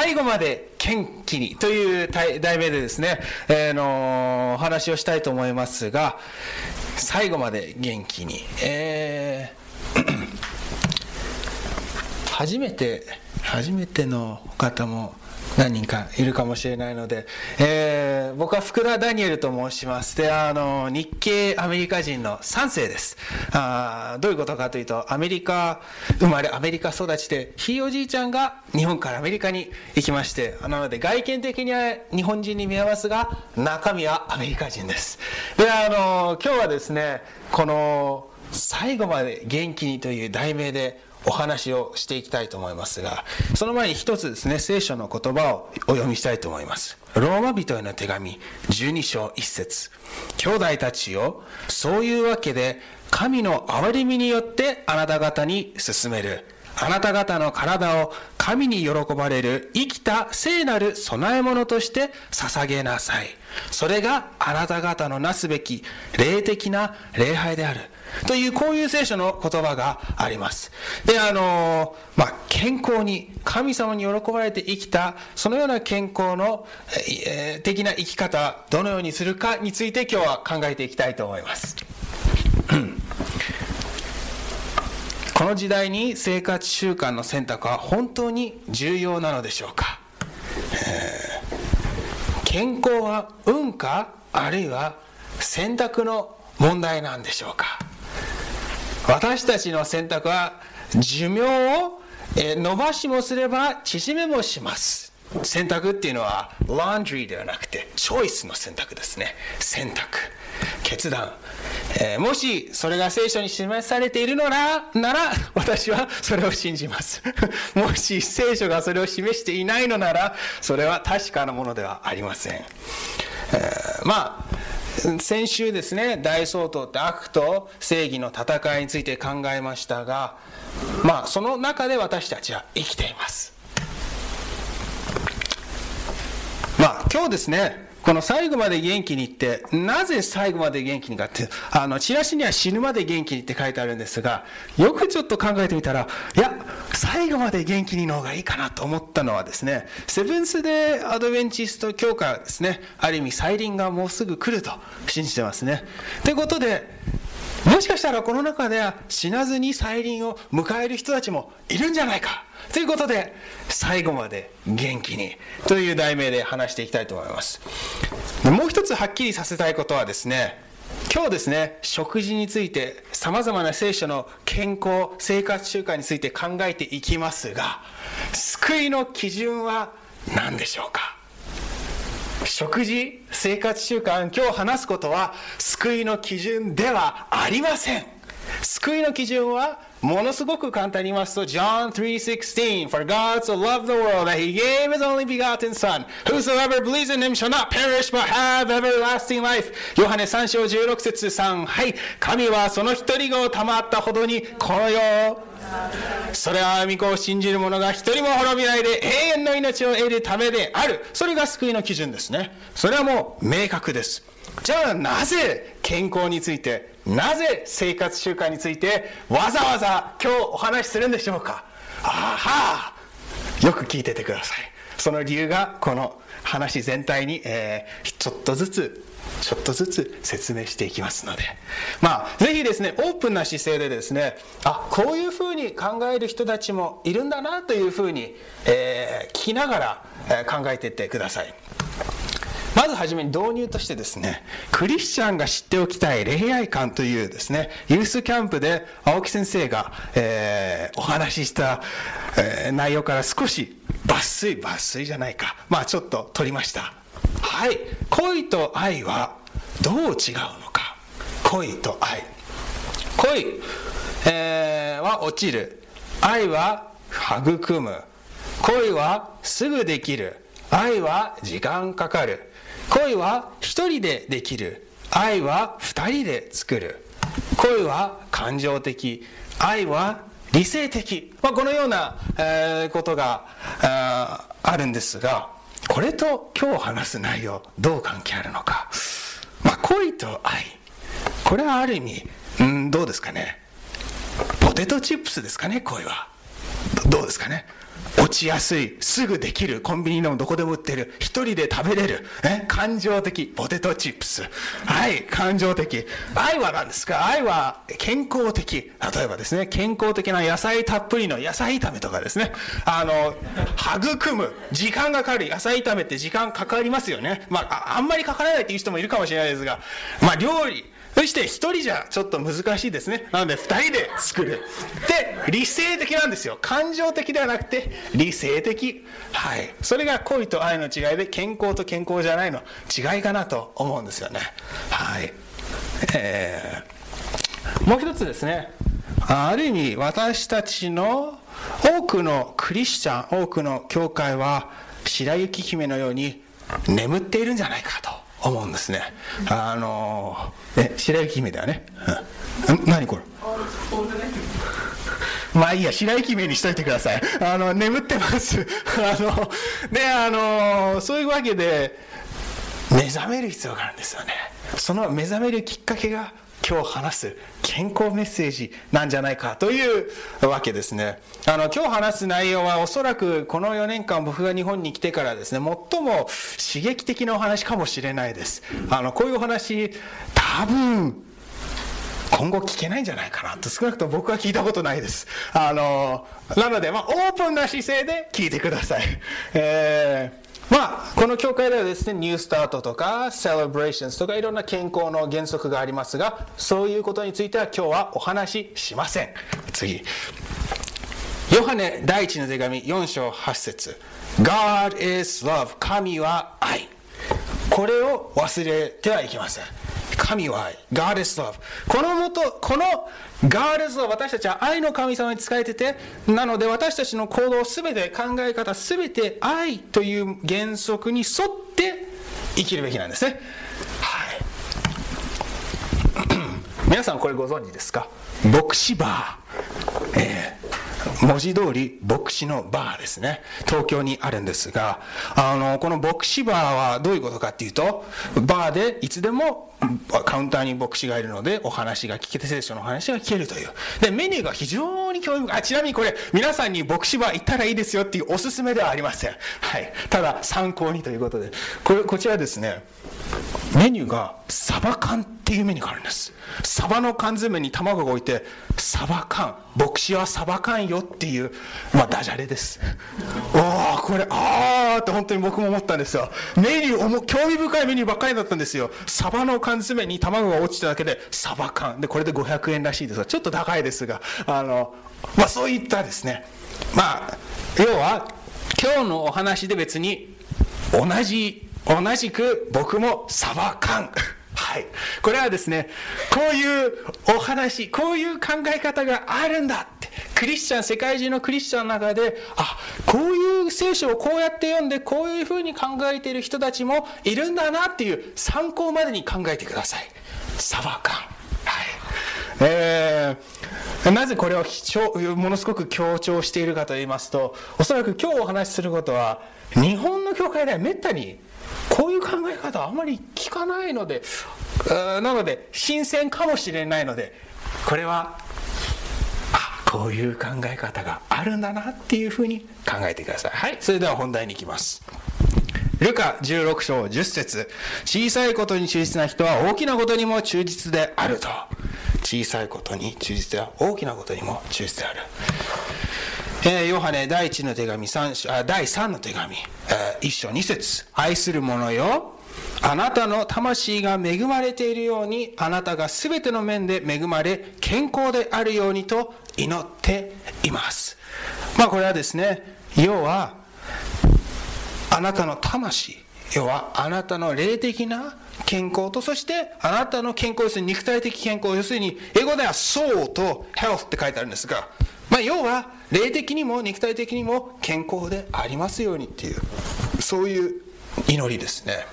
最後まで元気にという題名でですね、えー、のお話をしたいと思いますが、最後まで元気に。えー 初めて、初めての方も何人かいるかもしれないので、えー、僕は福田ダニエルと申します。で、あの、日系アメリカ人の3世です。あどういうことかというと、アメリカ生まれ、アメリカ育ちで、ひいおじいちゃんが日本からアメリカに行きまして、なので外見的には日本人に見えますが、中身はアメリカ人です。で、あの、今日はですね、この、最後まで元気にという題名でお話をしていきたいと思いますが、その前に一つですね、聖書の言葉をお読みしたいと思います。ローマ人への手紙、12章1節兄弟たちよ、そういうわけで、神の憐れみによってあなた方に進める。あなた方の体を神に喜ばれる生きた聖なる供え物として捧げなさい。それがあなた方のなすべき霊的な礼拝である。というこういう聖書の言葉があります。で、あの、まあ、健康に、神様に喜ばれて生きた、そのような健康の、えー、的な生き方、どのようにするかについて今日は考えていきたいと思います。この時代に生活習慣の選択は本当に重要なのでしょうか、えー、健康は運かあるいは選択の問題なんでしょうか？私たちの選択は寿命を伸ばしもすれば縮めもします。選択っていうのはランドリーではなくてチョイスの選択ですね。選択。決断、えー、もしそれが聖書に示されているのななら私はそれを信じます。もし聖書がそれを示していないのならそれは確かなものではありません、えー、まあ 先週ですね大総統って悪と正義の戦いについて考えましたがまあその中で私たちは生きています。まあ今日ですねこの最後まで元気にって、なぜ最後まで元気にかって、あの、チラシには死ぬまで元気にって書いてあるんですが、よくちょっと考えてみたら、いや、最後まで元気にの方がいいかなと思ったのはですね、セブンス・デー・アドベンチスト教会ですね、ある意味再臨がもうすぐ来ると信じてますね。ということで、もしかしたらこの中では死なずに再臨を迎える人たちもいるんじゃないか。ということで、最後まで元気にという題名で話していきたいと思います。もう一つはっきりさせたいことはですね、今日ですね、食事について様々な聖書の健康、生活習慣について考えていきますが、救いの基準は何でしょうか？食事、生活習慣、今日話すことは救いの基準ではありません。救いの基準はものすごく簡単に言いますと、John 3:16 For God so loved the world that he gave his only begotten Son, whosoever believes in him shall not perish but have everlasting life. ヨハネ3章16節3はい、神はその一人子を賜ったほどにこの世をそれは御子を信じる者が一人も滅びないで永遠の命を得るためである。それが救いの基準ですね。それはもう明確です。じゃあなぜ健康について、なぜ生活習慣についてわざわざ今日お話しするんでしょうか？あはあよく聞いててください。その理由がこの話全体に、えー、ちょっとずつちょっとずつ説明していきますので、まあ、ぜひですね、オープンな姿勢でですね、あ、こういうふうに考える人たちもいるんだなというふうに、えー、聞きながら、えー、考えていってください。まずはじめに導入としてですね、クリスチャンが知っておきたい恋愛観というですね、ユースキャンプで青木先生が、えー、お話しした、えー、内容から少し抜粋、抜粋じゃないか、まあちょっと取りました。はい。恋と愛はどう違うのか。恋と愛。恋、えー、は落ちる。愛は育む。恋はすぐできる。愛は時間かかる。恋は一人でできる。愛は二人で作る。恋は感情的。愛は理性的。まあ、このような、えー、ことがあるんですが、これと今日話す内容どう関係あるのか、まあ、恋と愛。これはある意味うんどうですかね。ポテトチップスですかね恋は。どうですかね？落ちやすい、すぐできる、コンビニでもどこでも売ってる、一人で食べれる、え？感情的、ポテトチップス。はい、感情的。愛は何ですか？愛は健康的。例えばですね、健康的な野菜たっぷりの野菜炒めとかですね、あの、育む、時間がかかる、野菜炒めって時間かかりますよね。まあ、あんまりかからないっていう人もいるかもしれないですが、まあ、料理、そして一人じゃちょっと難しいですね。なので二人で作る。で、理性的なんですよ。感情的ではなくて理性的。はい。それが恋と愛の違いで健康と健康じゃないの違いかなと思うんですよね。はい。えー、もう一つですね。ある意味私たちの多くのクリスチャン、多くの教会は白雪姫のように眠っているんじゃないかと。思うんですね。あのえ白雪姫だよね。うん、何これ？まあいいや、白雪姫にしといてください。あの、眠ってます。あの、で、あの、そういうわけで、目覚める必要があるんですよね。その目覚めるきっかけが、今日話す健康メッセージなんじゃないかというわけですね。あの、今日話す内容はおそらくこの4年間僕が日本に来てからですね、最も刺激的なお話かもしれないです。あの、こういうお話、多分、今後聞けないんじゃないかなと少なくとも僕は聞いたことないです。あの、なので、まあ、オープンな姿勢で聞いてください。えーまあ、この教会ではですね、ニュースタートとか、セレブレーションズとかいろんな健康の原則がありますが、そういうことについては今日はお話ししません。次。ヨハネ第一の手紙4章8節 God is love 神は愛これを忘れてはいけません神は愛。God is love. このもとこの God is love 私たちは愛の神様に仕えててなので私たちの行動すべて考え方すべて愛という原則に沿って生きるべきなんですね。はい。皆さんこれご存知ですか？牧師バー、え。ー文字通り牧師のバーですね。東京にあるんですが、あの、この牧師バーはどういうことかっていうと、バーでいつでもカウンターに牧師がいるので、お話が聞けて、聖書の話が聞けるという。で、メニューが非常に興味深い。あ、ちなみにこれ、皆さんに牧師バー行ったらいいですよっていうおすすめではありません。はい。ただ、参考にということで。これ、こちらですね、メニューがサバ缶っていうメニューがあるんです。サバの缶詰に卵が置いてサバ缶。牧師はサバ缶よっていうまあダジャレです。おおこれああって本当に僕も思ったんですよ。メニュー興味深いメニューばっかりだったんですよ。サバの缶詰に卵が落ちただけでサバ缶。でこれで500円らしいです。がちょっと高いですがあのまあそういったですね。まあ要は今日のお話で別に同じ同じく僕もサバ缶。はい。これはですね、こういうお話、こういう考え方があるんだって。クリスチャン、世界中のクリスチャンの中で、あ、こういう聖書をこうやって読んで、こういうふうに考えている人たちもいるんだなっていう参考までに考えてください。サバ缶。はい。えー、なぜこれをものすごく強調しているかと言いますと、おそらく今日お話しすることは、日本の教会ではめったにこういう考え方あまり聞かないのでなので新鮮かもしれないのでこれはあこういう考え方があるんだなっていうふうに考えてください。はいそれでは本題に行きます。ルカ16章10節。小さいことに忠実な人は大きなことにも忠実であると。小さいことに忠実では大きなことにも忠実である。えー、ヨハネ第一の手紙3あ第3の手紙、えー、1章2節。愛する者よあなたの魂が恵まれているようにあなたが全ての面で恵まれ健康であるようにと祈っています。まあこれはですね要はあなたの魂要はあなたの霊的な健康とそしてあなたの健康要するに肉体的健康要するに英語では soul と health って書いてあるんですがまあ、要は霊的にも肉体的にも健康でありますようにっていうそういう祈りですね。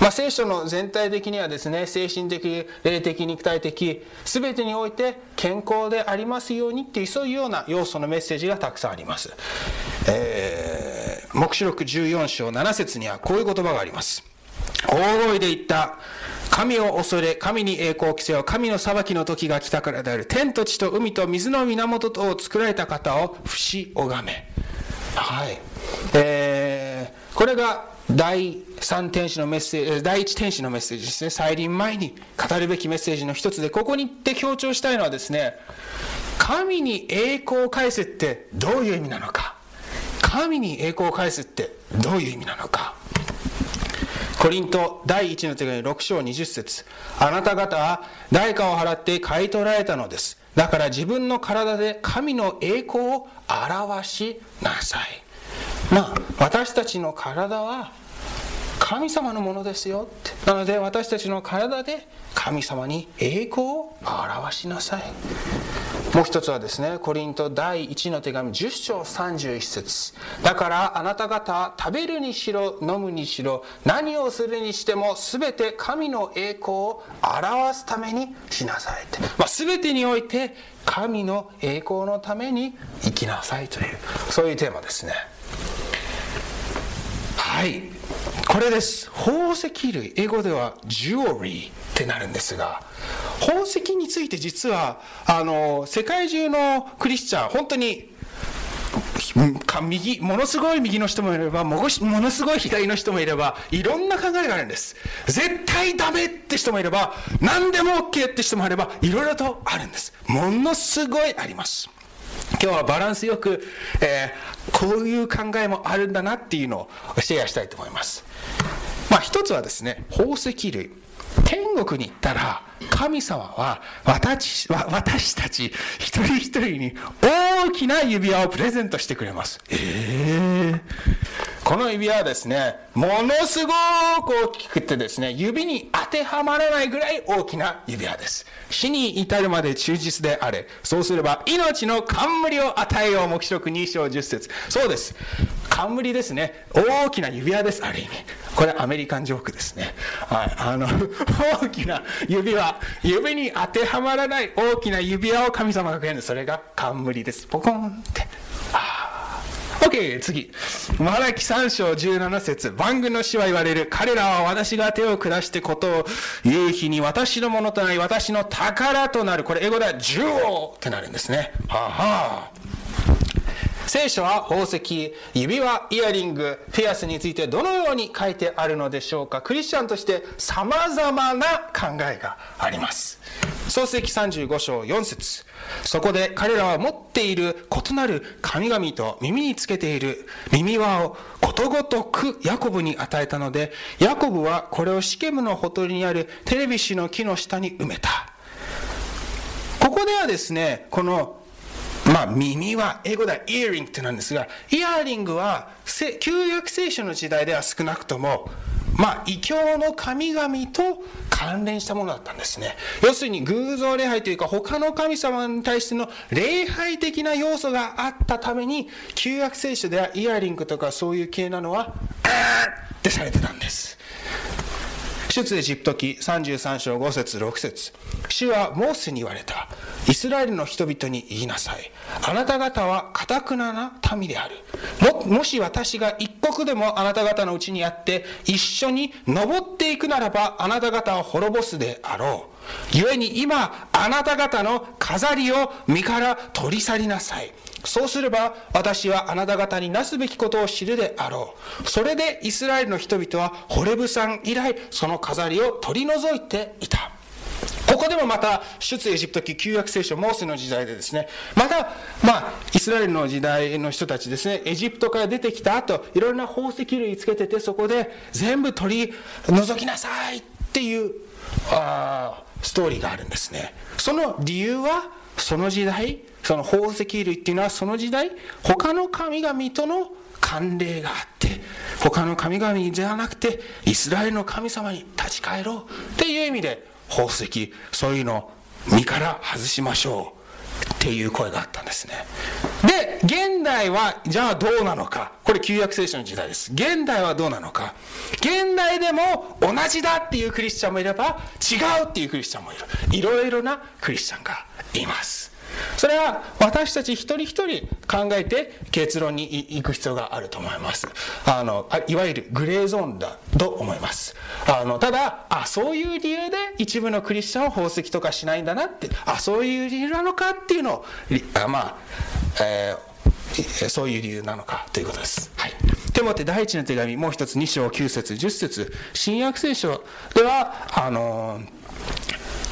まあ、聖書の全体的にはですね精神的霊的肉体的全てにおいて健康でありますようにっていうそういうような要素のメッセージがたくさんあります、えー、黙示録14章7節にはこういう言葉があります大声で言った。神を恐れ、神に栄光を着せよ。神の裁きの時が来たからである。天と地と海と水の源とを作られた方を不死拝め。はい。えー、これが第3天使のメッセージ、第1天使のメッセージですね。再臨前に語るべきメッセージの一つで、ここに行って強調したいのはですね、神に栄光を返せってどういう意味なのか。神に栄光を返すってどういう意味なのか。コリント第1の手紙6章20節あなた方は代価を払って買い取られたのです。だから自分の体で神の栄光を表しなさい。まあ、私たちの体は神様のものですよって。なので私たちの体で神様に栄光を表しなさい。もう一つはですね、コリント第1の手紙10章31節だからあなた方食べるにしろ飲むにしろ何をするにしても全て神の栄光を表すためにしなさいって。まあ、全てにおいて神の栄光のために生きなさいという、そういうテーマですね。はい。これです。宝石類。英語ではジュオリーってなるんですが、宝石について実はあの世界中のクリスチャン本当に右ものすごい右の人もいればものすごい左の人もいればいろんな考えがあるんです絶対ダメって人もいれば何でも OK って人もあればいろいろとあるんですものすごいあります今日はバランスよく、えー、こういう考えもあるんだなっていうのをシェアしたいと思います。まあ一つはですね宝石類。天国に行ったら神様は私私たち一人一人に大きな指輪をプレゼントしてくれます。えー、この指輪はですね、ものすごく大きくてですね、指に当てはまらないぐらい大きな指輪です。死に至るまで忠実であれ。そうすれば命の冠を与えよう。目視録2章10節そうです。冠ですね。大きな指輪です、ある意味。これアメリカンジョークですね。はい。あの、大きな指輪。指に当てはまらない大きな指輪を神様がくれるんです。それが冠です。ポコンって。ああ。OK、次。マラキ3章17節番組の死は言われる。彼らは私が手を下してことを言う日に私のものとなり、私の宝となる。これ英語ではジュオってなるんですね。は、はあ。聖書は宝石、指輪、イヤリング、フィアスについてどのように書いてあるのでしょうかクリスチャンとして様々な考えがあります。創世記35章4節そこで彼らは持っている異なる神々と耳につけている耳輪をことごとくヤコブに与えたので、ヤコブはこれをシケムのほとりにあるテレビ紙の木の下に埋めた。ここではですね、このまあ、耳は、英語ではイヤリングってなんですが、イヤリングは、旧約聖書の時代では少なくとも、まあ、異教の神々と関連したものだったんですね。要するに偶像礼拝というか他の神様に対しての礼拝的な要素があったために、旧約聖書ではイヤリングとかそういう系なのは、あーってされてたんです。出エジプト記33章5節6節主はモーセに言われた。イスラエルの人々に言いなさい。あなた方は堅くなな民である。も、し私が一国でもあなた方のうちにあって、一緒に登っていくならば、あなた方を滅ぼすであろう。故に今、あなた方の飾りを身から取り去りなさい。そうすれば私はあなた方になすべきことを知るであろう。それでイスラエルの人々はホレブ山以来その飾りを取り除いていた。ここでもまた、出エジプト記旧約聖書、モーセの時代でですね、また、まあ、イスラエルの時代の人たちですね、エジプトから出てきた後、いろいろな宝石類つけてて、そこで全部取り除きなさいっていう、あストーリーがあるんですね。その理由は、その時代、その宝石類っていうのはその時代、他の神々との慣例があって、他の神々じゃなくて、イスラエルの神様に立ち返ろうっていう意味で、宝石、そういうのを身から外しましょうっていう声があったんですね。で、現代はじゃあどうなのか。これ旧約聖書の時代です。現代はどうなのか。現代でも同じだっていうクリスチャンもいれば違うっていうクリスチャンもいる。いろいろなクリスチャンがいます。それは私たち一人一人考えて結論に行く必要があると思います。あのいわゆるグレーゾーンだと思います。あのただあそういう理由で一部のクリスチャンは宝石とかしないんだなってあそういう理由なのかっていうのをあまあ、えー、そういう理由なのかということです、はい。テモテ第一の手紙もう一つ2章9節10節新約聖書ではあの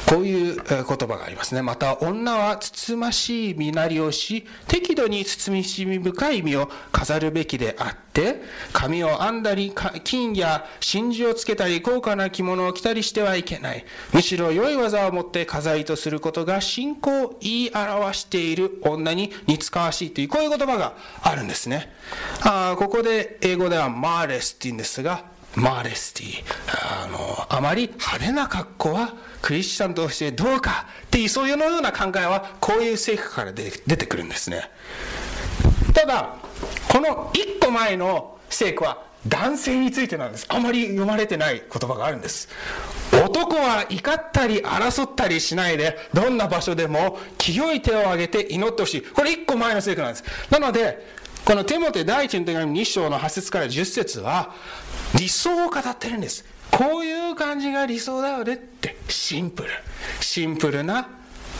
こういう言葉がありますね。また、女はつつましい身なりをし、適度に包みしみ深い身を飾るべきであって、髪を編んだり、金や真珠をつけたり、高価な着物を着たりしてはいけない。むしろ良い技を持って飾りとすることが信仰を言い表している女に似つかわしいという、こういう言葉があるんですね。あここで英語ではマーレスって言うんですが、Modesty あのあまり派手な格好はクリスチャンとしてどうかっていうそういうような考えはこういう聖句から出てくるんですね。ただこの1個前の聖句は男性についてなんです。あまり読まれてない言葉があるんです。男は怒ったり争ったりしないでどんな場所でも清い手を挙げて祈ってほしい。これ1個前の聖句なんです。なのでこのテモテ第一の手紙2章の8節から10節は理想を語ってるんです。こういう感じが理想だよねって。シンプル。シンプルな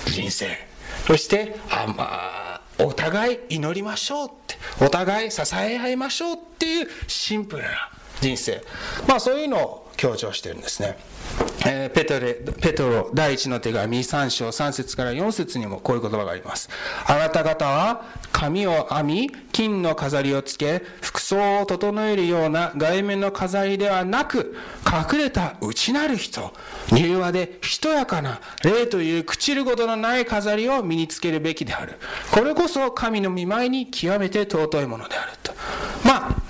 人生。そしてあんまお互い祈りましょうって。お互い支え合いましょうっていうシンプルな人生。まあそういうのを強調してるんですねえー、ペトレペトロ第一の手紙3章3節から4節にもこういう言葉があります。あなた方は髪を編み、金の飾りをつけ、服装を整えるような外面の飾りではなく、隠れた内なる人、柔和でしとやかな霊という朽ちることのない飾りを身につけるべきである。これこそ神の見舞いに極めて尊いものであると。まあ、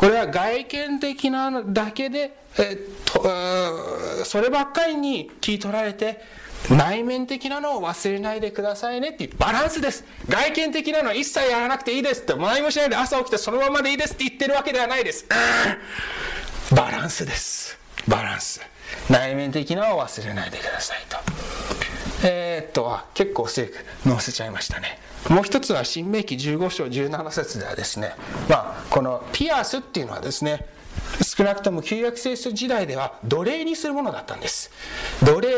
これは外見的なだけで、えっとそればっかりに聞い取られて内面的なのを忘れないでくださいねっていうバランスです。外見的なのは一切やらなくていいです。って何もしないで朝起きてそのままでいいですって言ってるわけではないです。バランスです。バランス。内面的なのを忘れないでくださいと。えー、っと結構正載せちゃいましたね。もう一つは新明記15章17節ではですね、まあ、このピアスっていうのはですね少なくとも旧約聖書時代では奴隷にするものだったんです。奴隷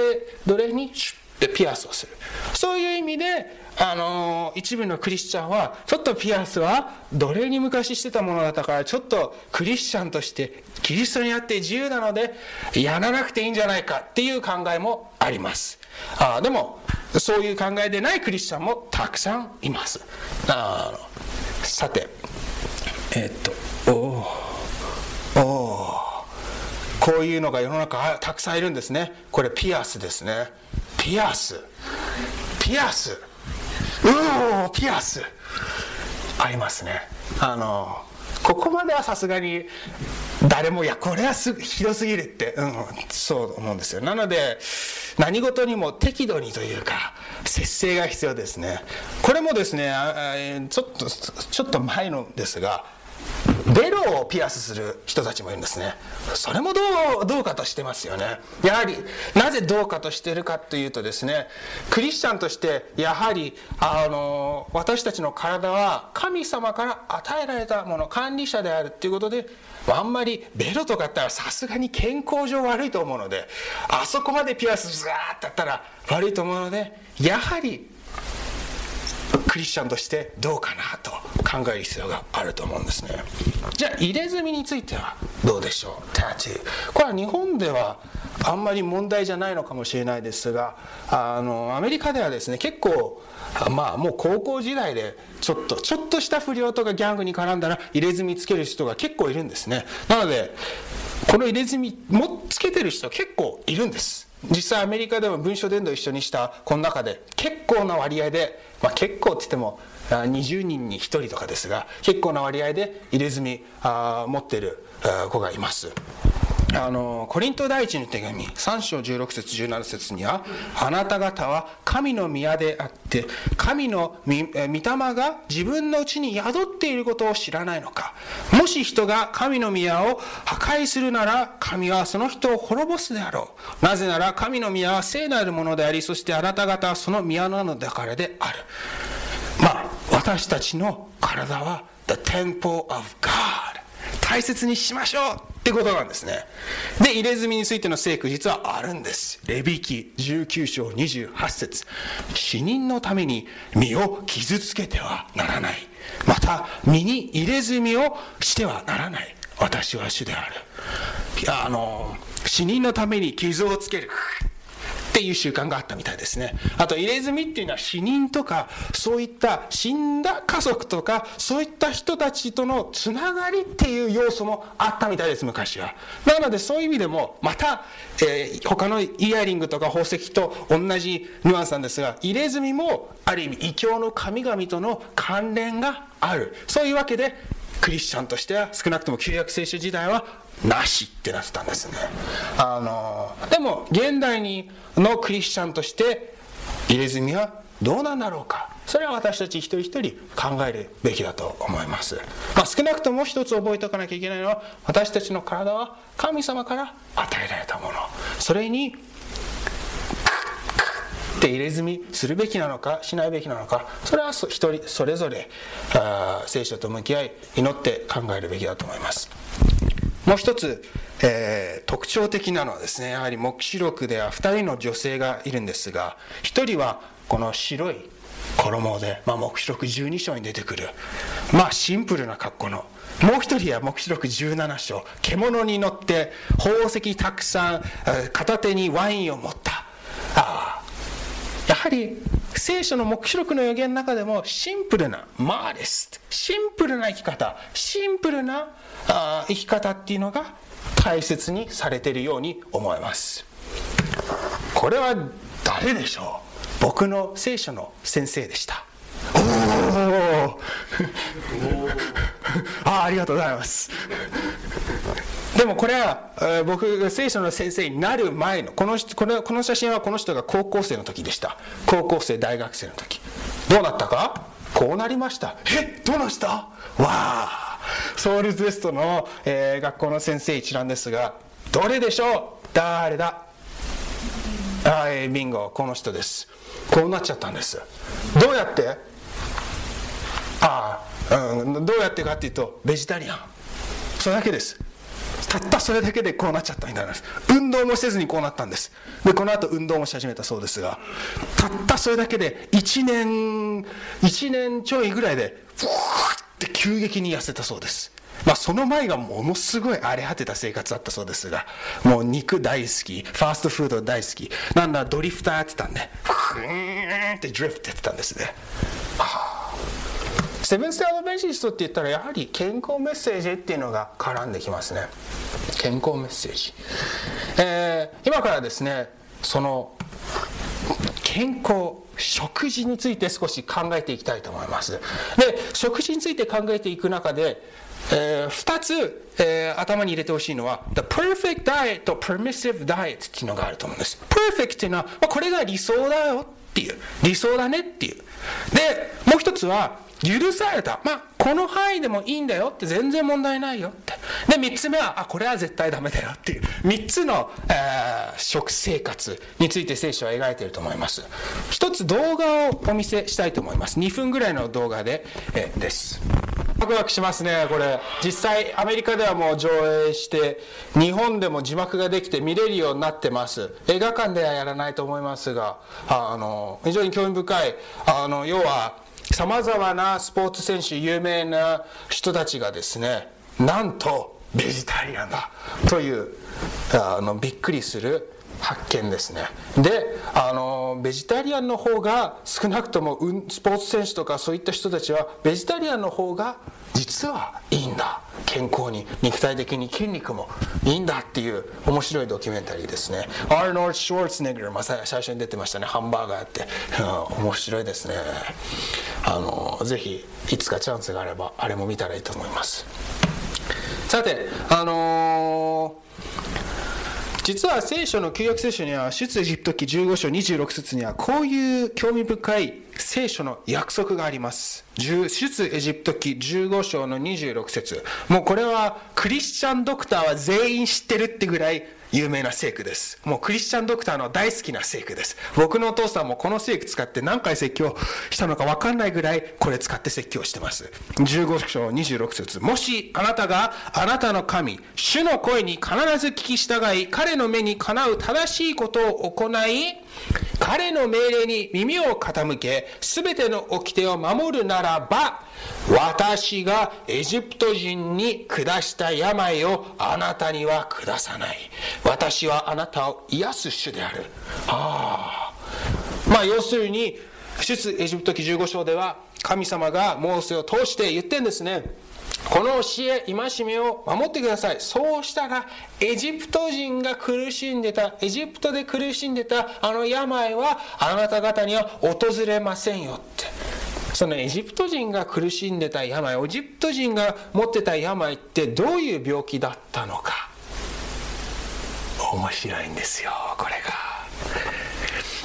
奴隷にシュッてピアスをする。そういう意味であの一部のクリスチャンはちょっとピアスは奴隷に昔してたものだったからちょっとクリスチャンとしてキリストにあって自由なのでやらなくていいんじゃないかっていう考えもあります。あでもそういう考えでないクリスチャンもたくさんいます。あさてえっとおおこういうのが世の中たくさんいるんですね。これピアスですね。ピアス。ピアス。うおピアス。ありますね。あのここまではさすがに誰もいやこれはすひどすぎるって、うん、そう思うんですよ。なので何事にも適度にというか節制が必要ですね。これもですねちょっとちょっと前のですがベロをピアスする人たちもいるんですね。それもどうどうかとしてますよね。やはりなぜどうかとしてるかというとですねクリスチャンとしてやはりあの私たちの体は神様から与えられたもの管理者であるっていうことであんまりベロとかやったらさすがに健康上悪いと思うのであそこまでピアスズワーってやったら悪いと思うのでやはりクリスチャンとしてどうかなと考える必要があると思うんですね。じゃあ入れ墨についてはどうでしょう？タトゥーこれは日本ではあんまり問題じゃないのかもしれないですがあのアメリカではですね結構まあもう高校時代でちょっとちょっとした不良とかギャングに絡んだら入れ墨つける人が結構いるんですね。なのでこの入れ墨もつけてる人結構いるんです。実際アメリカでも文書伝道一緒にしたこの中で結構な割合で、まあ、結構って言っても20人に1人とかですが結構な割合で入れ墨あ持ってる子がいます。あのコリント第一の手紙3章16節17節にはあなた方は神の宮であって神の御霊が自分のうちに宿っていることを知らないのか。もし人が神の宮を破壊するなら神はその人を滅ぼすであろう。なぜなら神の宮は聖なるものでありそしてあなた方はその宮なのだからである。まあ私たちの体は The Temple of God 大切にしましょうってことなんですね。で入れ墨についての聖句実はあるんです。レビキ19章28節。死人のために身を傷つけてはならない。また身に入れ墨をしてはならない。私は主である。いやあの死人のために傷をつける。っていう習慣があったみたいですね。あと入れ墨っていうのは死人とかそういった死んだ家族とかそういった人たちとのつながりっていう要素もあったみたいです昔は。なのでそういう意味でもまた、えー、他のイヤリングとか宝石と同じニュアンスなんですが入れ墨もある意味異教の神々との関連がある。そういうわけでクリスチャンとしては少なくとも旧約聖書時代はなしってなってたんですね。あのでも現代にのクリスチャンとして入れ墨はどうなんだろうか。それは私たち一人一人考えるべきだと思います、まあ、少なくとも一つ覚えておかなきゃいけないのは私たちの体は神様から与えられたもの。それにって入れ墨するべきなのかしないべきなのかそれは一人それぞれ聖書と向き合い祈って考えるべきだと思います。もう一つ、えー、特徴的なのはですねやはり黙示録では2人の女性がいるんですが1人はこの白い衣で、まあ、黙示録12章に出てくるまあシンプルな格好のもう一人は黙示録17章獣に乗って宝石たくさん片手にワインを持ったあやはり聖書の黙示録の予言の中でもシンプルなマーレスシンプルな生き方シンプルなあ生き方っていうのが大切にされているように思います。これは誰でしょう？僕の聖書の先生でした。おお あありがとうございます。でもこれは、えー、僕が聖書の先生になる前のこのこのこの写真はこの人が高校生の時でした。高校生大学生の時。どうなったか？こうなりました。え？どうなした？わあ！ソウルズウエストの、えー、学校の先生一覧ですがどれでしょう？誰だ？あえー、ビンゴこの人です。こうなっちゃったんです。どうやって？ああ、うん、どうやってかっていうとベジタリアン。それだけです。たったそれだけでこうなっちゃったみたいなんです。運動もせずにこうなったんです。でこの後運動もし始めたそうですがたったそれだけで1年1年ちょいぐらいでふわって急激に痩せたそうです。まあ、その前がものすごい荒れ果てた生活だったそうですがもう肉大好きファーストフード大好きなんだドリフターやってたんでふーんってドリフトやってたんですね、はあセブンス・アドベンチストって言ったらやはり健康メッセージっていうのが絡んできますね。健康メッセージ、えー、今からですねその健康食事について少し考えていきたいと思います。で食事について考えていく中で、えー、2つ、えー、頭に入れてほしいのは The perfect diet と permissive diet っていうのがあると思うんです。perfect っていうのは、まあ、これが理想だよっていう。理想だねっていう。でもう一つは許された。まあ、この範囲でもいいんだよって、全然問題ないよって。で、三つ目は、あ、これは絶対ダメだよっていう、三つの、えー、食生活について聖書は描いていると思います。一つ動画をお見せしたいと思います。2分ぐらいの動画で、えー、です。ワクワクしますね、これ。実際、アメリカではもう上映して、日本でも字幕ができて見れるようになってます。映画館ではやらないと思いますが、あの、非常に興味深い、あの、要は、さまざまなスポーツ選手有名な人たちがですねなんとベジタリアンだというあのびっくりする発見ですね。であのベジタリアンの方が少なくともスポーツ選手とかそういった人たちはベジタリアンの方が実はいいんだ。健康に肉体的に筋肉もいいんだっていう面白いドキュメンタリーですね。アーノルド・シュワルツネグル、まあ、最初に出てましたね。ハンバーガーって、うん、面白いですね。あのぜひいつかチャンスがあればあれも見たらいいと思います。さてあのー実は聖書の旧約聖書には出エジプト記15章26節にはこういう興味深い聖書の約束があります。出エジプト記15章の26節。もうこれはクリスチャンドクターは全員知ってるってぐらい有名な聖句です。もうクリスチャンドクターの大好きな聖句です。僕のお父さんもこの聖句使って何回説教したのかわかんないぐらいこれ使って説教してます。15章26節もしあなたがあなたの神、主の声に必ず聞き従い、彼の目にかなう正しいことを行い、彼の命令に耳を傾け、すべての掟を守るならば、私がエジプト人に下した病をあなたには下さない。私はあなたを癒す主である。ああ。まあ要するに、出エジプト記15章では神様がモーセを通して言ってんですね。この教え、戒めを守ってください。そうしたら、エジプト人が苦しんでた、エジプトで苦しんでたあの病はあなた方には訪れませんよって。そのエジプト人が苦しんでた病、エジプト人が持ってた病ってどういう病気だったのか。面白いんですよ、これが。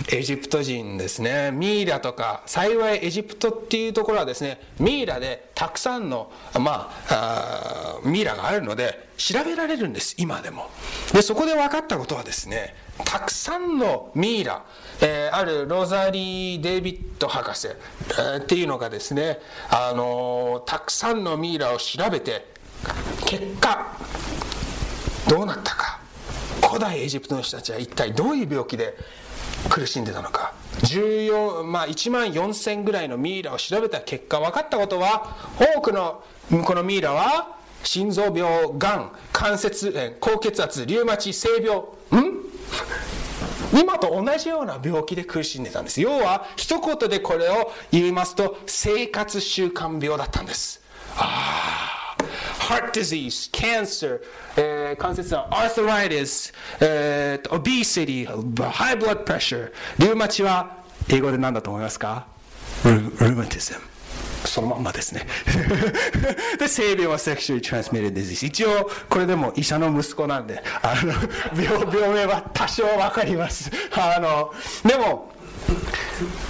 エジプト人ですね。ミイラとか幸いエジプトっていうところはですねミイラでたくさんの、まあ、あミイラがあるので調べられるんです今でも。でそこで分かったことはですねたくさんのミイラ、えー、あるロザリー・デイビッド博士、えー、っていうのがですね、あのー、たくさんのミイラを調べて結果どうなったか。古代エジプトの人たちは一体どういう病気で苦しんでたのか。14、まあ、1万4000ぐらいのミイラを調べた結果分かったことは多くのこのミイラは心臓病がん関節炎高血圧リウマチ性病ん？今と同じような病気で苦しんでたんです。要は一言でこれを言いますと生活習慣病だったんです。ああ heart disease, cancer, えー、関節炎、arthritis、えー、obesity, high blood pressure、リウマチは英語で何だと思いますか？ルルマティズム。そのまんまですね。で、性病は sexually transmitted disease。一応、これでも医者の息子なんで、あの、病、病名は多少わかります。あの、でも、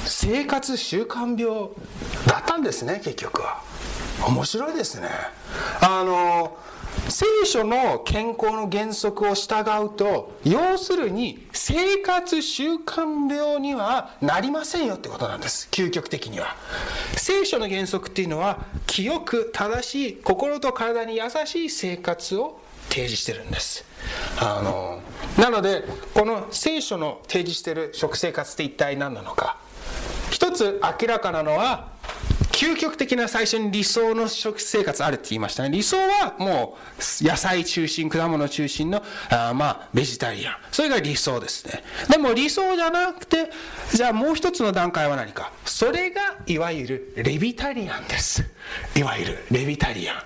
生活習慣病だったんですね、結局は。面白いですね。あの聖書の健康の原則を従うと要するに生活習慣病にはなりませんよってことなんです。究極的には。聖書の原則っていうのは清く正しい心と体に優しい生活を提示してるんです。あのなのでこの聖書の提示してる食生活って一体何なのか。一つ明らかなのは究極的な最初に理想の食生活あるって言いましたね。理想はもう野菜中心、果物中心の、あまあ、ベジタリアン。それが理想ですね。でも理想じゃなくて、じゃあもう一つの段階は何か。それがいわゆるレビタリアンです。いわゆるレビタリアン。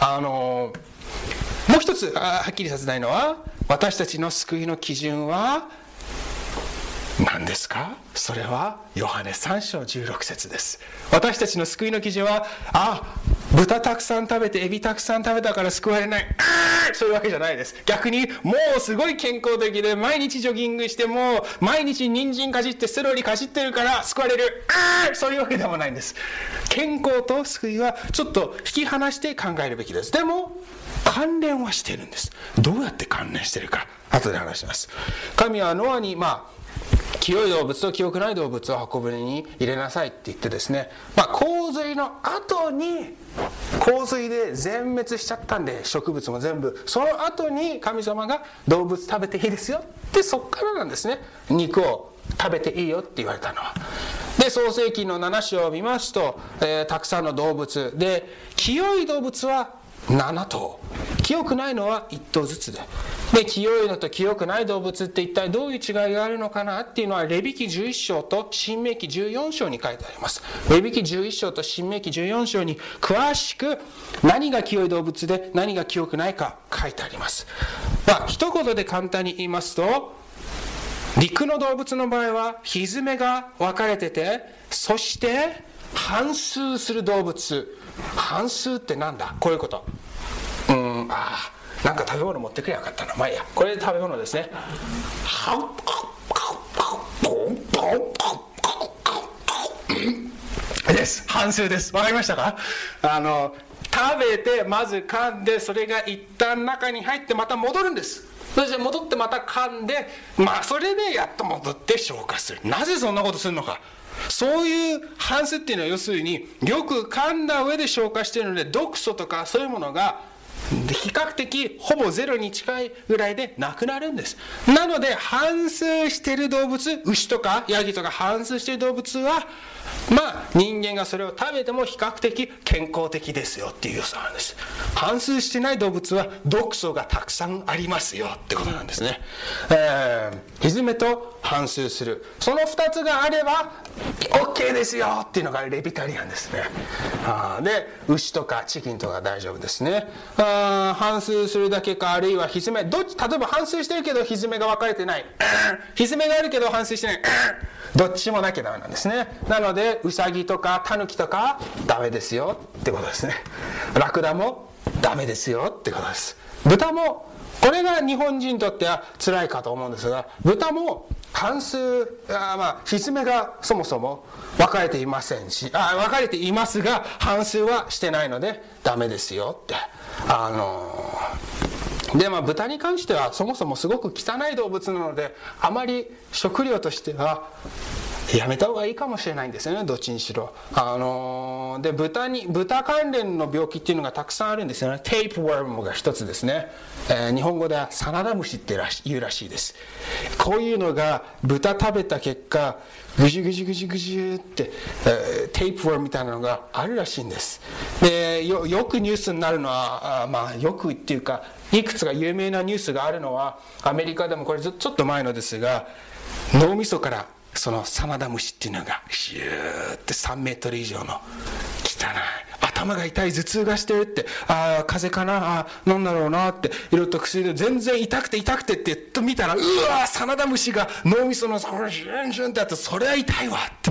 あのもう一つはっきりさせたいのは、私たちの救いの基準は、何ですか？それはヨハネ3章16節です。私たちの救いの基準はあ豚たくさん食べてエビたくさん食べたから救われない。あそういうわけじゃないです。逆にもうすごい健康的で毎日ジョギングしても毎日人参かじってセロリかじってるから救われる。あそういうわけでもないんです。健康と救いはちょっと引き離して考えるべきです。でも関連はしてるんです。どうやって関連してるか。後で話します。神はノアにまあ清い動物と清くない動物を箱舟に入れなさいって言ってですね、まあ、洪水の後に洪水で全滅しちゃったんで植物も全部その後に神様が動物食べていいですよってそっからなんですね。肉を食べていいよって言われたのは。で創世記の7章を見ますと、えー、たくさんの動物で清い動物は7頭。清くないのは1頭ずつで。で清いのと清くない動物って一体どういう違いがあるのかなっていうのはレビキ11章と新明記14章に書いてあります。レビキ11章と新明記14章に詳しく何が清い動物で何が清くないか書いてあります。まあ一言で簡単に言いますと陸の動物の場合はひずめが分かれててそして反数する動物。反数ってなんだ？こういうこと。うんああなんか食べ物持ってくればよかったなまあいいや。これで食べ物ですね。です反数ですわかりましたかあの食べてまず噛んでそれが一旦中に入ってまた戻るんですそして戻ってまた噛んでまあそれでやっと戻って消化するなぜそんなことするのかそういう反数っていうのは要するによく噛んだ上で消化しているので毒素とかそういうものが比較的ほぼゼロに近いぐらいでなくなるんです。なので反数してる動物牛とかヤギとか反数してる動物はまあ人間がそれを食べても比較的健康的ですよっていう要素なんです反数してない動物は毒素がたくさんありますよってことなんですね、えー、ひずめと反数する。その2つがあれば OK ですよっていうのがレビタリアンですね。あで牛とかチキンとか大丈夫ですね。あ反数するだけかあるいはひずめ。どっち例えば反数してるけどひずめが分かれてない。ひずめがあるけど反数してない。どっちもなきゃダメなんですね。なのででウサギとかタヌキとかダメですよってことですね。ラクダもダメですよってことです。豚もこれが日本人にとっては辛いかと思うんですが豚も半数あまあひずめがそもそも分かれていませんしあ分かれていますが半数はしてないのでダメですよって。あのでまあ豚に関してはそもそもすごく汚い動物なのであまり食料としてはやめた方がいいかもしれないんですよねどっちにしろ。あのー、で豚に豚関連の病気っていうのがたくさんあるんですよね。テープワームが一つですね、えー、日本語ではサナダムシって言うらしいです。こういうのが豚食べた結果ぐじゅぐじゅぐじゅぐじゅって、えー、テープワームみたいなのがあるらしいんです。でよくニュースになるのはあまあよくっていうかいくつか有名なニュースがあるのはアメリカでもこれちょっと前のですが脳みそからそのサナダムシっていうのがシューって3メートル以上の汚い。頭が痛い頭痛がしてるってああ風邪かな？あなんだろうなっていろいろと薬で全然痛くて痛くてってと見たらうわサナダムシが脳みそのシュンシュンってやってそれは痛いわって。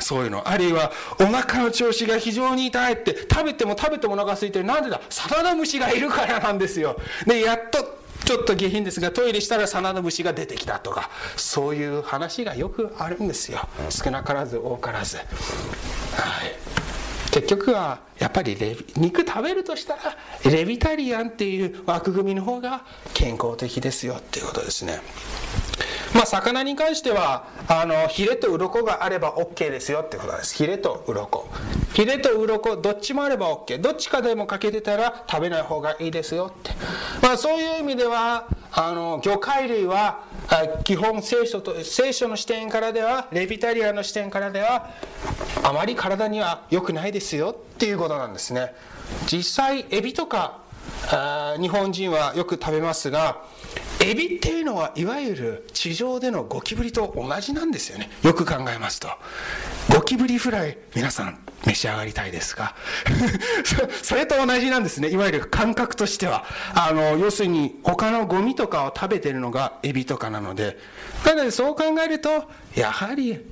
そういうの。あるいはお腹の調子が非常に痛いって食べても食べてもお腹空いてる。なんでだ？サナダムシがいるからなんですよ。でやっとちょっと下品ですがトイレしたらサナダムシが出てきたとかそういう話がよくあるんですよ少なからず多からず。はい結局はやっぱり肉食べるとしたらレビタリアンっていう枠組みの方が健康的ですよっていうことですね。まあ、魚に関してはあのヒレと鱗があれば OK ですよってことです。ヒレと鱗。ヒレと鱗どっちもあれば OK どっちかでも欠けてたら食べない方がいいですよって、まあ、そういう意味ではあの魚介類は基本聖書と聖書の視点からではレビタリアの視点からではあまり体には良くないですよっていうことなんですね。実際エビとか日本人はよく食べますがエビっていうのはいわゆる地上でのゴキブリと同じなんですよね。よく考えますと。ゴキブリフライ皆さん召し上がりたいですか？それと同じなんですね。いわゆる感覚としては。あの要するに他のゴミとかを食べてるのがエビとかなので。なのでそう考えるとやはり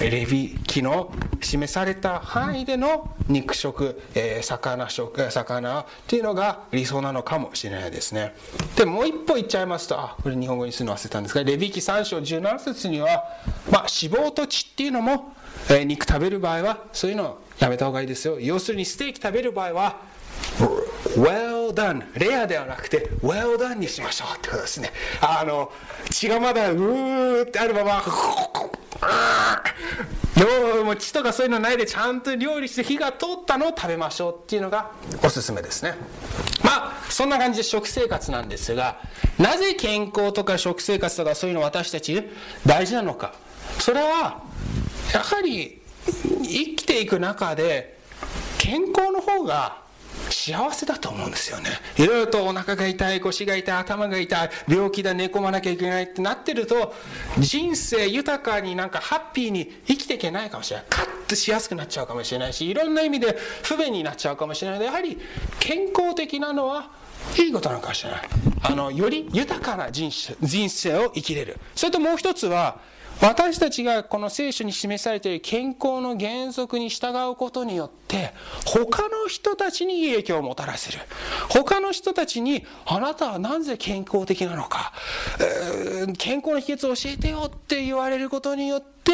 レビ記の示された範囲での肉食、えー、魚食魚っていうのが理想なのかもしれないですね。でもう一歩言っちゃいますとあこれ日本語にするの忘れたんですがレビ記3章17節には、まあ、脂肪と血っていうのも、えー、肉食べる場合はそういうのをやめた方がいいですよ。要するにステーキ食べる場合は well done レアではなくて well done にしましょうってことですね。あの血がまだうーってあるままもう血とかそういうのないでちゃんと料理して火が通ったのを食べましょうっていうのがおすすめですねまあそんな感じで食生活なんですがなぜ健康とか食生活とかそういうの私たち大事なのかそれはやはり生きていく中で健康の方が幸せだと思うんですよね。いろいろとお腹が痛い腰が痛い頭が痛い病気だ寝込まなきゃいけないってなってると人生豊かになんかハッピーに生きていけないかもしれない。カッとしやすくなっちゃうかもしれないしいろんな意味で不便になっちゃうかもしれない。のでやはり健康的なのはいいことなのかもしれない。あのより豊かな人生を生きれる。それともう一つは私たちがこの聖書に示されている健康の原則に従うことによって他の人たちに影響をもたらせる。他の人たちにあなたはなぜ健康的なのか、健康の秘訣を教えてよって言われることによって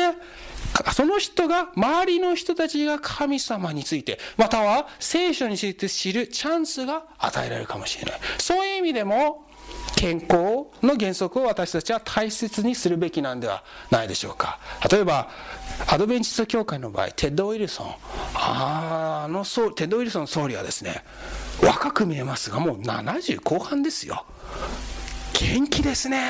その人が周りの人たちが神様についてまたは聖書について知るチャンスが与えられるかもしれない。そういう意味でも健康の原則を私たちは大切にするべきなんではないでしょうか。例えばアドベンチスト教会の場合テッド・ウィルソン。あのテッド・ウィルソン総理はですね若く見えますがもう70後半ですよ。元気ですね。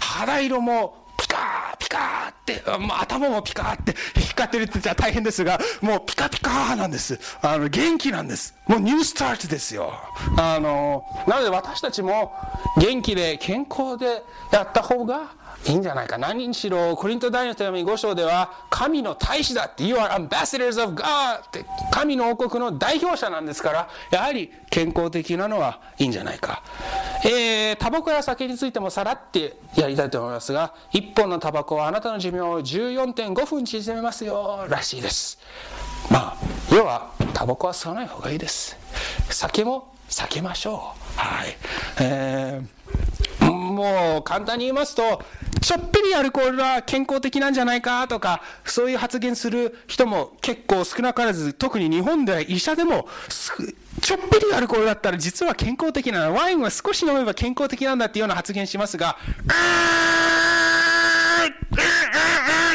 肌色もピカピカーって、まあ、頭もピカーって光ってるって言ったら大変ですがもうピカピカなんです。あの元気なんです。もう NEWSTART ですよ。あのなので私たちも元気で健康でやった方がいいんじゃないか。何にしろコリント大の手紙5章では神の大使だって You are ambassadors of God って神の王国の代表者なんですからやはり健康的なのはいいんじゃないか。えー、タバコや酒についてもさらってやりたいと思いますが1本のタバコはあなたの寿命を14.5分縮めますよらしいです。まあ要はタバコは吸わない方がいいです。酒も避けましょう。はい。えー、もう簡単に言いますとちょっぴりアルコールは健康的なんじゃないかとかそういう発言する人も結構少なからず特に日本では医者でもちょっぴりアルコールだったら実は健康的なワインは少し飲めば健康的なんだっていうような発言しますが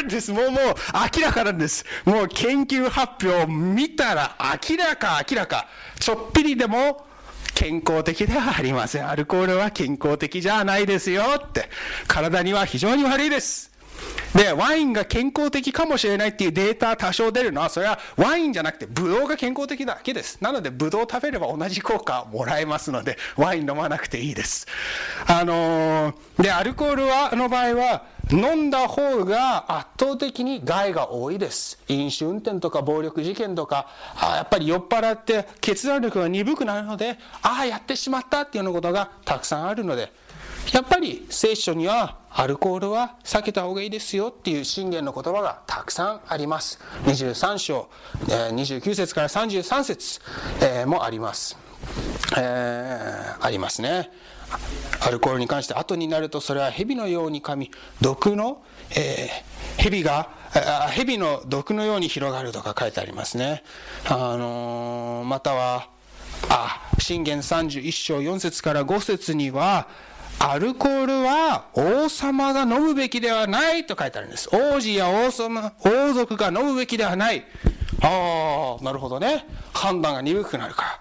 ですもうもう明らかなんですもう研究発表を見たら明らか明らかちょっぴりでも健康的ではありません。アルコールは健康的じゃないですよって。体には非常に悪いです。で、ワインが健康的かもしれないっていうデータ多少出るのは、それはワインじゃなくてブドウが健康的だけです。なので、ブドウ食べれば同じ効果をもらえますので、ワイン飲まなくていいです。あのー、で、アルコールは、の場合は、飲んだ方が圧倒的に害が多いです。飲酒運転とか暴力事件とか、あやっぱり酔っ払って決断力が鈍くなるので、ああ、やってしまったっていうようなことがたくさんあるので、やっぱり聖書にはアルコールは避けた方がいいですよっていう信玄の言葉がたくさんあります。23章、29節から33節もあります。えー、ありますね。アルコールに関して後になるとそれは蛇のように噛み毒の、えー、蛇が蛇の毒のように広がるとか書いてありますね、あのー、またはあ信玄31章4節から5節にはアルコールは王様が飲むべきではないと書いてあるんです。王子や王様王族が飲むべきではない。ああなるほどね。判断が鈍くなるか。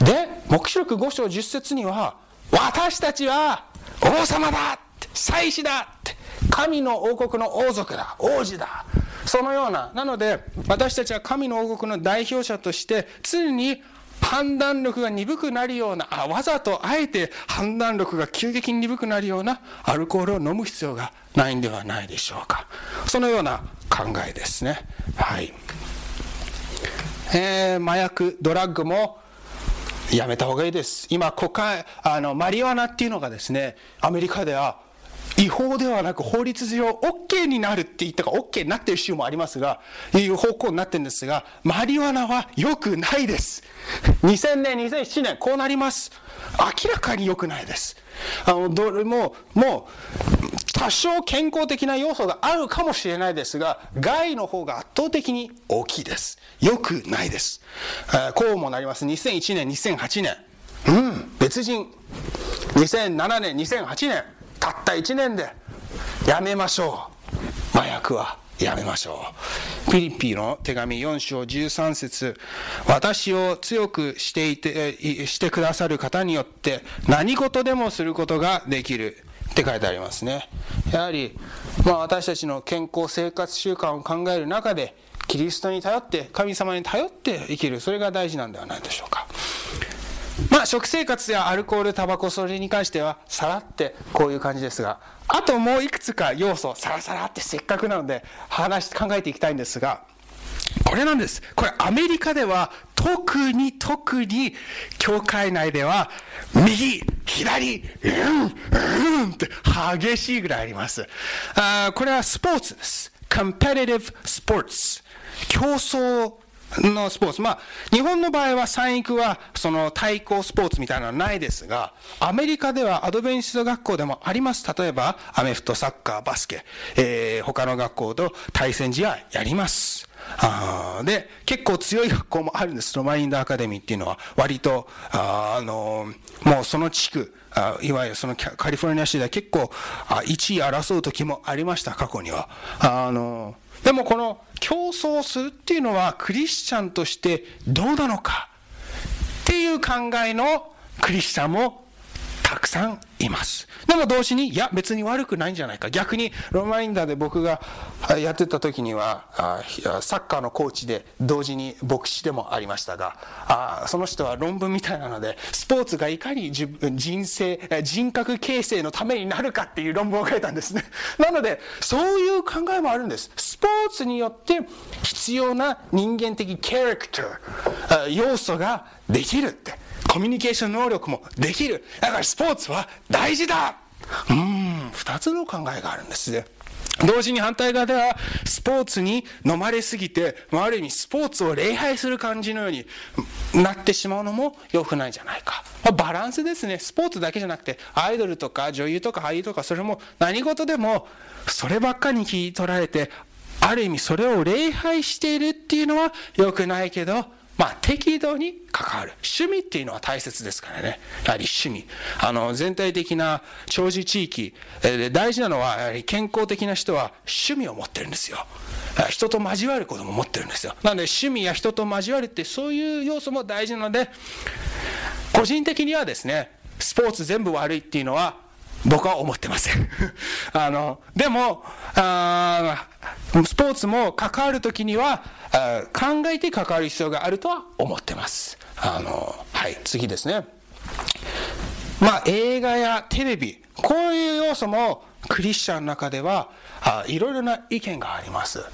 らで黙示録5章10節には私たちは王様だ祭司だって神の王国の王族だ王子だ。そのような。なので私たちは神の王国の代表者として常に判断力が鈍くなるようなあわざとあえて判断力が急激に鈍くなるようなアルコールを飲む必要がないんではないでしょうか。そのような考えですね。はい、えー、麻薬ドラッグもやめた方がいいです。今、コカあのマリワナっていうのがですね、アメリカでは違法ではなく法律上 OK になるって言ったか OK になってる州もありますが、いう方向になってるんですが、マリワナは良くないです。2000年、2007年、こうなります。明らかに良くないです。あの、どれも、もう、多少健康的な要素があるかもしれないですが、害の方が圧倒的に大きいです。良くないです。こうもなります。2001年、2008年。うん、別人。2007年、2008年。たった1年でやめましょう。麻薬は。やめましょう。フィリピの手紙4章13節私を強くしていて、してくださる方によって何事でもすることができるって書いてありますね。やはり、まあ私たちの健康生活習慣を考える中で、キリストに頼って、神様に頼って生きる、それが大事なんではないでしょうか。まあ食生活やアルコール、タバコ、それに関してはさらってこういう感じですが、あともういくつか要素、さらさらってせっかくなので話考えていきたいんですが、これなんです。これアメリカでは特に特に教会内では右、左、うん、うんって激しいぐらいあります。あこれはスポーツです。competitive sports。競争のスポーツ。まあ、日本の場合は三育はその対抗スポーツみたいなのはないですが、アメリカではアドベンチスト学校でもあります。例えば、アメフト、サッカー、バスケ、えー、他の学校と対戦試合やります。あで、結構強い学校もあるんです。ロマインドアカデミーっていうのは、割と、あの、もうその地区、あいわゆるそのカリフォルニア州では結構あ1位争う時もありました、過去には。あの、でもこの競争するっていうのはクリスチャンとしてどうなのかっていう考えのクリスチャンもたくさんいます。でも同時に、いや、別に悪くないんじゃないか。逆に、ロマインダーで僕がやってた時には、サッカーのコーチで、同時に牧師でもありましたが、その人は論文みたいなので、スポーツがいかに人生、人格形成のためになるかっていう論文を書いたんですね。なので、そういう考えもあるんです。スポーツによって必要な人間的キャラクター、要素ができるって。コミュニケーション能力もできる。だからスポーツは大事だうん、二つの考えがあるんですね。同時に反対側ではスポーツに飲まれすぎて、ある意味スポーツを礼拝する感じのようになってしまうのも良くないじゃないか。ま、バランスですね。スポーツだけじゃなくて、アイドルとか女優とか俳優とか、それも何事でも、そればっかり切り取られて、ある意味それを礼拝しているっていうのは良くないけど、まあ、適度に関わる。趣味っていうのは大切ですからね。やはり趣味。あの、全体的な長寿地域、え大事なのは、やはり健康的な人は趣味を持ってるんですよ。人と交わることも持ってるんですよ。なので、趣味や人と交わるってそういう要素も大事なので、個人的にはですね、スポーツ全部悪いっていうのは、僕は思ってません あの、でも、あスポーツも関わるときには、考えて関わる必要があるとは思ってます。あの、はい、次ですね。まあ、映画やテレビ、こういう要素もクリスチャンの中では、あいろいろな意見があります。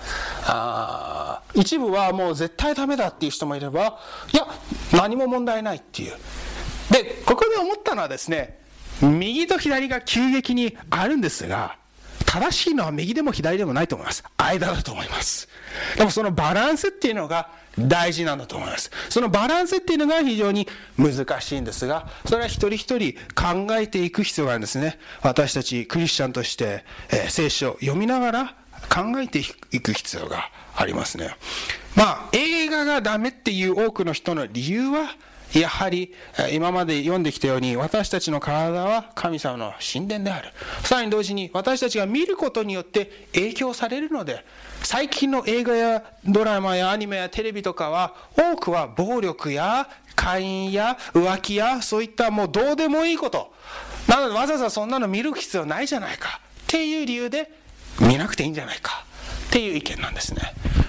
あ一部はもう絶対ダメだっていう人もいれば、いや、何も問題ないっていう。で、ここで思ったのはですね、右と左が急激にあるんですが、正しいのは右でも左でもないと思います。間だと思います。でもそのバランスっていうのが大事なんだと思います。そのバランスっていうのが非常に難しいんですが、それは一人一人考えていく必要があるんですね。私たちクリスチャンとして、えー、聖書を読みながら考えていく必要がありますね。まあ、映画がダメっていう多くの人の理由は、やはり今まで読んできたように私たちの体は神様の神殿である。さらに同時に私たちが見ることによって影響されるので最近の映画やドラマやアニメやテレビとかは多くは暴力や会員や浮気やそういったもうどうでもいいこと。なのでわざわざそんなの見る必要ないじゃないか。っていう理由で見なくていいんじゃないか。っていう意見なんですね、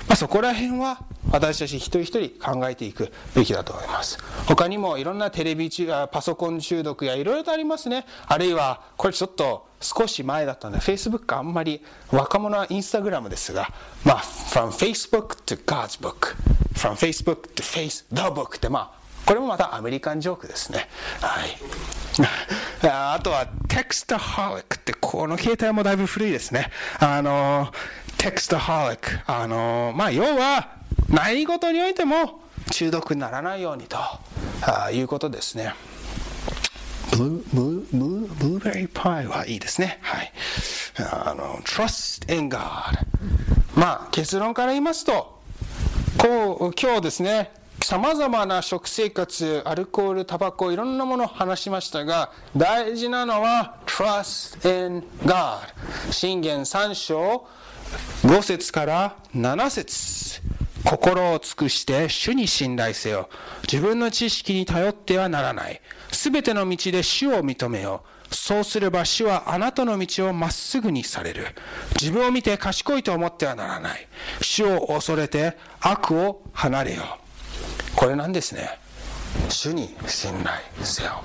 まあ、そこら辺は私たち一人一人考えていくべきだと思います。他にもいろんなテレビ中パソコン中毒やいろいろとありますね。あるいはこれちょっと少し前だったので Facebook あんまり若者はインスタグラムですがまあ From Facebook to God's book From Facebook to Face the book ってまあこれもまたアメリカンジョークですね。はい。あとはテクストハリックってこの携帯もだいぶ古いですね。あのテクストハリックあのまあ要は何事においても中毒にならないようにとあいうことですね。ブルブブブルーベリーパイはいいですね。はい。あの、trust in God。まあ、結論から言いますと、こう、今日ですね、様々な食生活、アルコール、タバコ、いろんなものを話しましたが、大事なのは trust in God。信玄3章5節から7節心を尽くして主に信頼せよ。自分の知識に頼ってはならない。すべての道で主を認めよう。そうすれば主はあなたの道をまっすぐにされる。自分を見て賢いと思ってはならない。主を恐れて悪を離れよ。これなんですね。主に信頼せよ。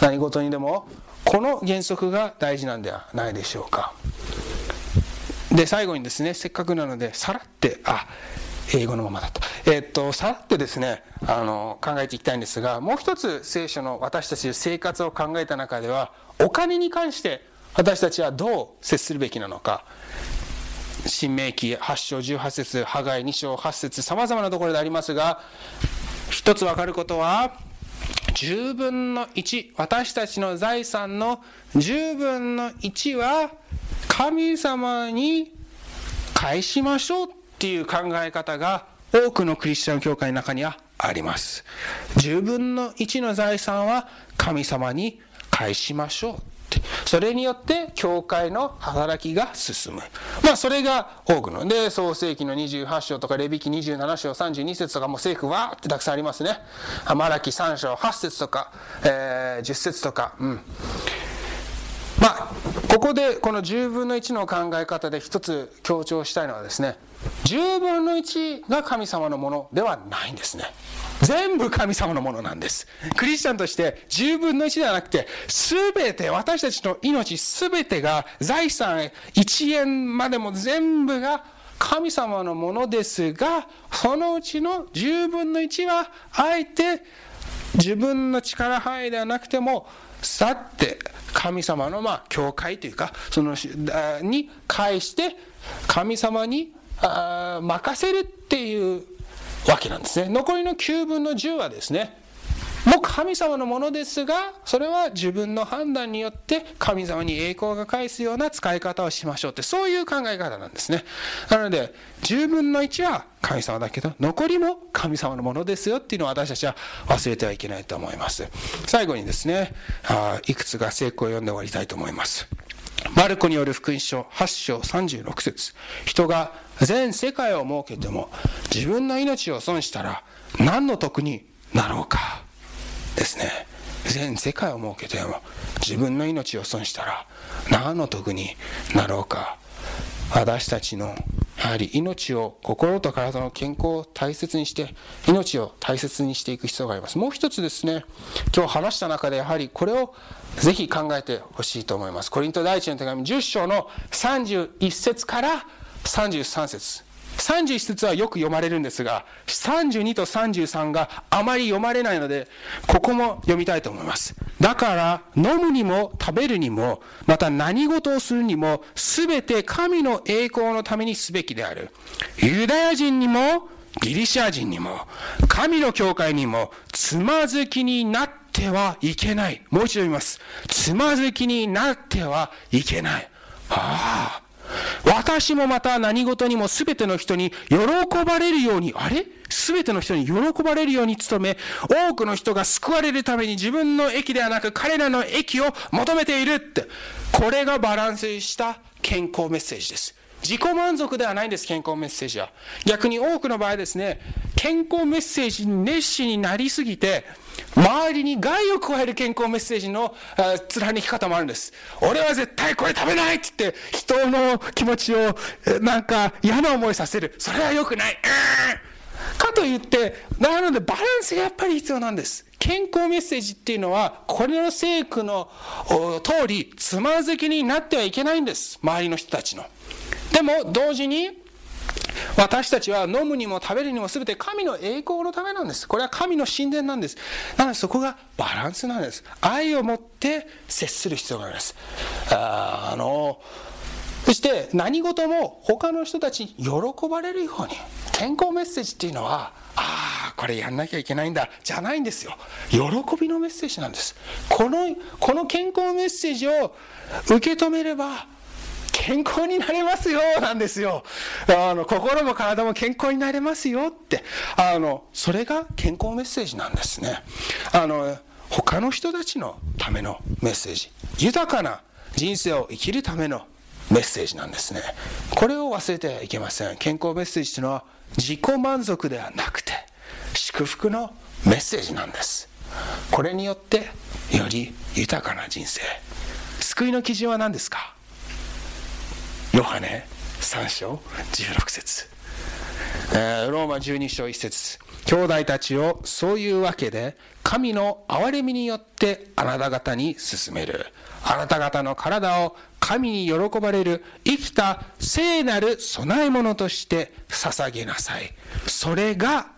何事にでもこの原則が大事なんではないでしょうか。で、最後にですね、せっかくなので、さらって、あ、英語のままだった。え、っと、さらってですね、あの、考えていきたいんですが、もう一つ聖書の私たちの生活を考えた中では、お金に関して私たちはどう接するべきなのか。新明記8章18節ハガイ2章8節さまざまなところでありますが一つ分かることは10分の1私たちの財産の10分の1は神様に返しましょうっていう考え方が多くのクリスチャン教会の中にはあります。10分の1の財産は神様に返しましょう。それによって教会の働きが進む。まあそれが多くの。で、創世紀の28章とか、レビ記27章32節とかも聖句わーってたくさんありますね。マラキ3章8節とか、えー、10節とか。うん。まあ、ここでこの10分の1の考え方で一つ強調したいのはですね、10分の1が神様のものではないんですね。全部神様のものなんです。クリスチャンとして10分の1ではなくて、すべて、私たちの命すべてが、財産1円までも全部が神様のものですが、そのうちの10分の1は、あえて自分の力範囲ではなくても、去って神様のまあ教会というか、そのに返して、神様に任せるっていうわけなんですね。残りの9分の10はですね、もう神様のものですが、それは自分の判断によって神様に栄光が返すような使い方をしましょうって、そういう考え方なんですね。なので、10分の1は神様だけど、残りも神様のものですよっていうのを私たちは忘れてはいけないと思います。最後にですね、いくつか聖句を読んで終わりたいと思います。マルコによる福音書8章36節人が全世界を設けても自分の命を損したら何の得になろうか。ですね。全世界を設けても自分の命を損したら何の得になろうか。私たちのやはり命を心と体の健康を大切にして命を大切にしていく必要があります。もう一つですね今日話した中でやはりこれをぜひ考えてほしいと思います。コリント第一の手紙10章の31節から33節。31節はよく読まれるんですが32と33があまり読まれないのでここも読みたいと思います。だから飲むにも食べるにもまた何事をするにも全て神の栄光のためにすべきである。ユダヤ人にもギリシャ人にも神の教会にもつまずきになってはいけない。もう一度言います。つまずきになってはいけない。ああ。私もまた何事にも全ての人に喜ばれるように、あれ？全ての人に喜ばれるように努め、多くの人が救われるために自分の益ではなく彼らの益を求めているって。これがバランスした健康メッセージです。自己満足ではないんです、健康メッセージは。逆に多くの場合ですね、健康メッセージに熱心になりすぎて、周りに害を加える健康メッセージの貫き方もあるんです。俺は絶対これ食べないって言って、人の気持ちをなんか嫌な思いさせる。それは良くない。うんかといって、なのでバランスがやっぱり必要なんです。健康メッセージっていうのは、これの聖句の通り、つまずきになってはいけないんです。周りの人たちの。でも、同時に、私たちは飲むにも食べるにも全て神の栄光のためなんです。これは神の神殿なんです。なのでそこがバランスなんです。愛を持って接する必要があります。ああのそして何事も他の人たちに喜ばれるように健康メッセージっていうのはああこれやんなきゃいけないんだじゃないんですよ喜びのメッセージなんですこのこの健康メッセージを受け止めれば健康になれますよなんですよ。あの心も体も健康になれますよって。あのそれが健康メッセージなんですね。あの他の人たちのためのメッセージ。豊かな人生を生きるためのメッセージなんですね。これを忘れてはいけません。健康メッセージというのは自己満足ではなくて祝福のメッセージなんです。これによってより豊かな人生。救いの基準は何ですか？ヨハネ3章16節、え、ローマ12章1節。兄弟たちをそういうわけで神の憐れみによってあなた方に進める。あなた方の体を神に喜ばれる生きた聖なる供え物として捧げなさい。それが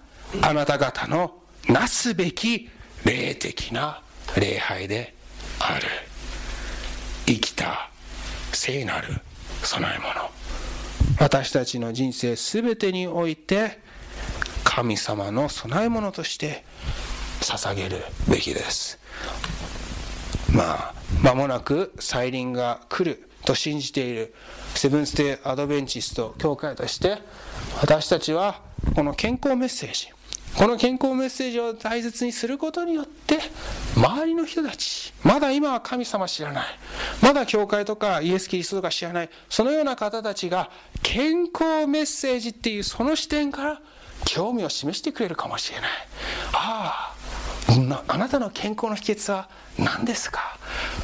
あなた方のなすべき霊的な礼拝である。生きた聖なる供え物。私たちの人生すべてにおいて神様の供え物として捧げるべきです。まあ間もなく再臨が来ると信じている。セブンステイアドベンチスト教会として私たちはこの健康メッセージこの健康メッセージを大切にすることによって周りの人たちまだ今は神様知らない。まだ教会とかイエス・キリストとか知らない。そのような方たちが健康メッセージっていうその視点から興味を示してくれるかもしれない。あああなたの健康の秘訣は何ですか？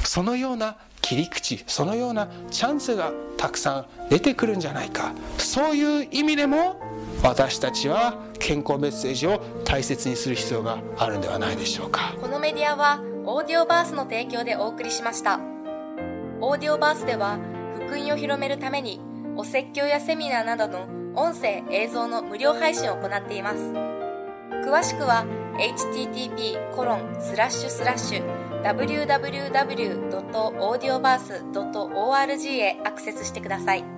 そのような切り口そのようなチャンスがたくさん出てくるんじゃないか。そういう意味でも私たちは健康メッセージを大切にする必要があるんではないでしょうか。このメディアはオーディオバースの提供でお送りしました。オーディオバースでは福音を広めるためにお説教やセミナーなどの音声映像の無料配信を行っています。詳しくは http コロンスラッシュスラッシュ www.audioverse.org へアクセスしてください。